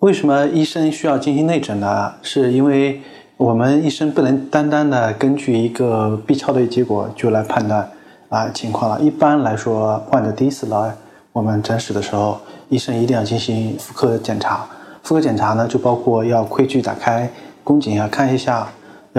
为什么医生需要进行内诊呢？是因为我们医生不能单单的根据一个 B 超的结果就来判断啊情况了。一般来说，患者第一次来我们诊室的时候，医生一定要进行妇科检查。妇科检查呢，就包括要窥距打开宫颈啊，看一下，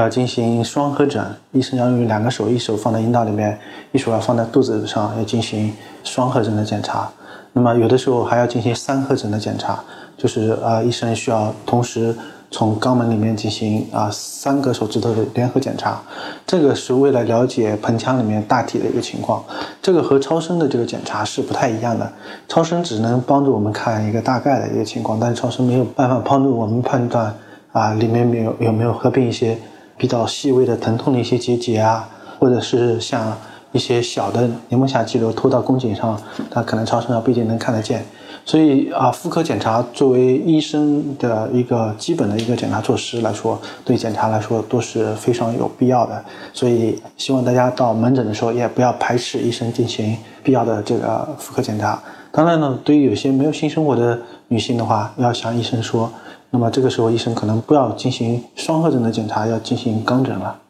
要进行双合诊。医生要用两个手，一手放在阴道里面，一手要放在肚子上，要进行双合诊的检查。那么有的时候还要进行三合诊的检查。就是啊，医生需要同时从肛门里面进行啊三个手指头的联合检查，这个是为了了解盆腔里面大体的一个情况。这个和超声的这个检查是不太一样的，超声只能帮助我们看一个大概的一个情况，但是超声没有办法帮助我们判断啊里面没有有没有合并一些比较细微的疼痛的一些结节啊，或者是像一些小的黏膜下肌瘤拖到宫颈上，它可能超声上不一定能看得见。所以啊，妇科检查作为医生的一个基本的一个检查措施来说，对检查来说都是非常有必要的。所以希望大家到门诊的时候也不要排斥医生进行必要的这个妇科检查。当然呢，对于有些没有性生活的女性的话，要向医生说。那么这个时候医生可能不要进行双合诊的检查，要进行肛诊了。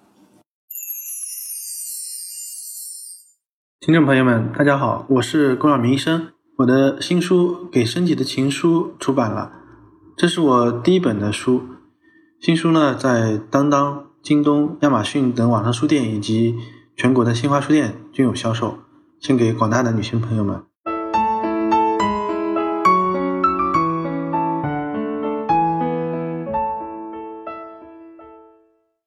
听众朋友们，大家好，我是龚晓明医生。我的新书《给身体的情书》出版了，这是我第一本的书。新书呢，在当当、京东、亚马逊等网上书店以及全国的新华书店均有销售，献给广大的女性朋友们。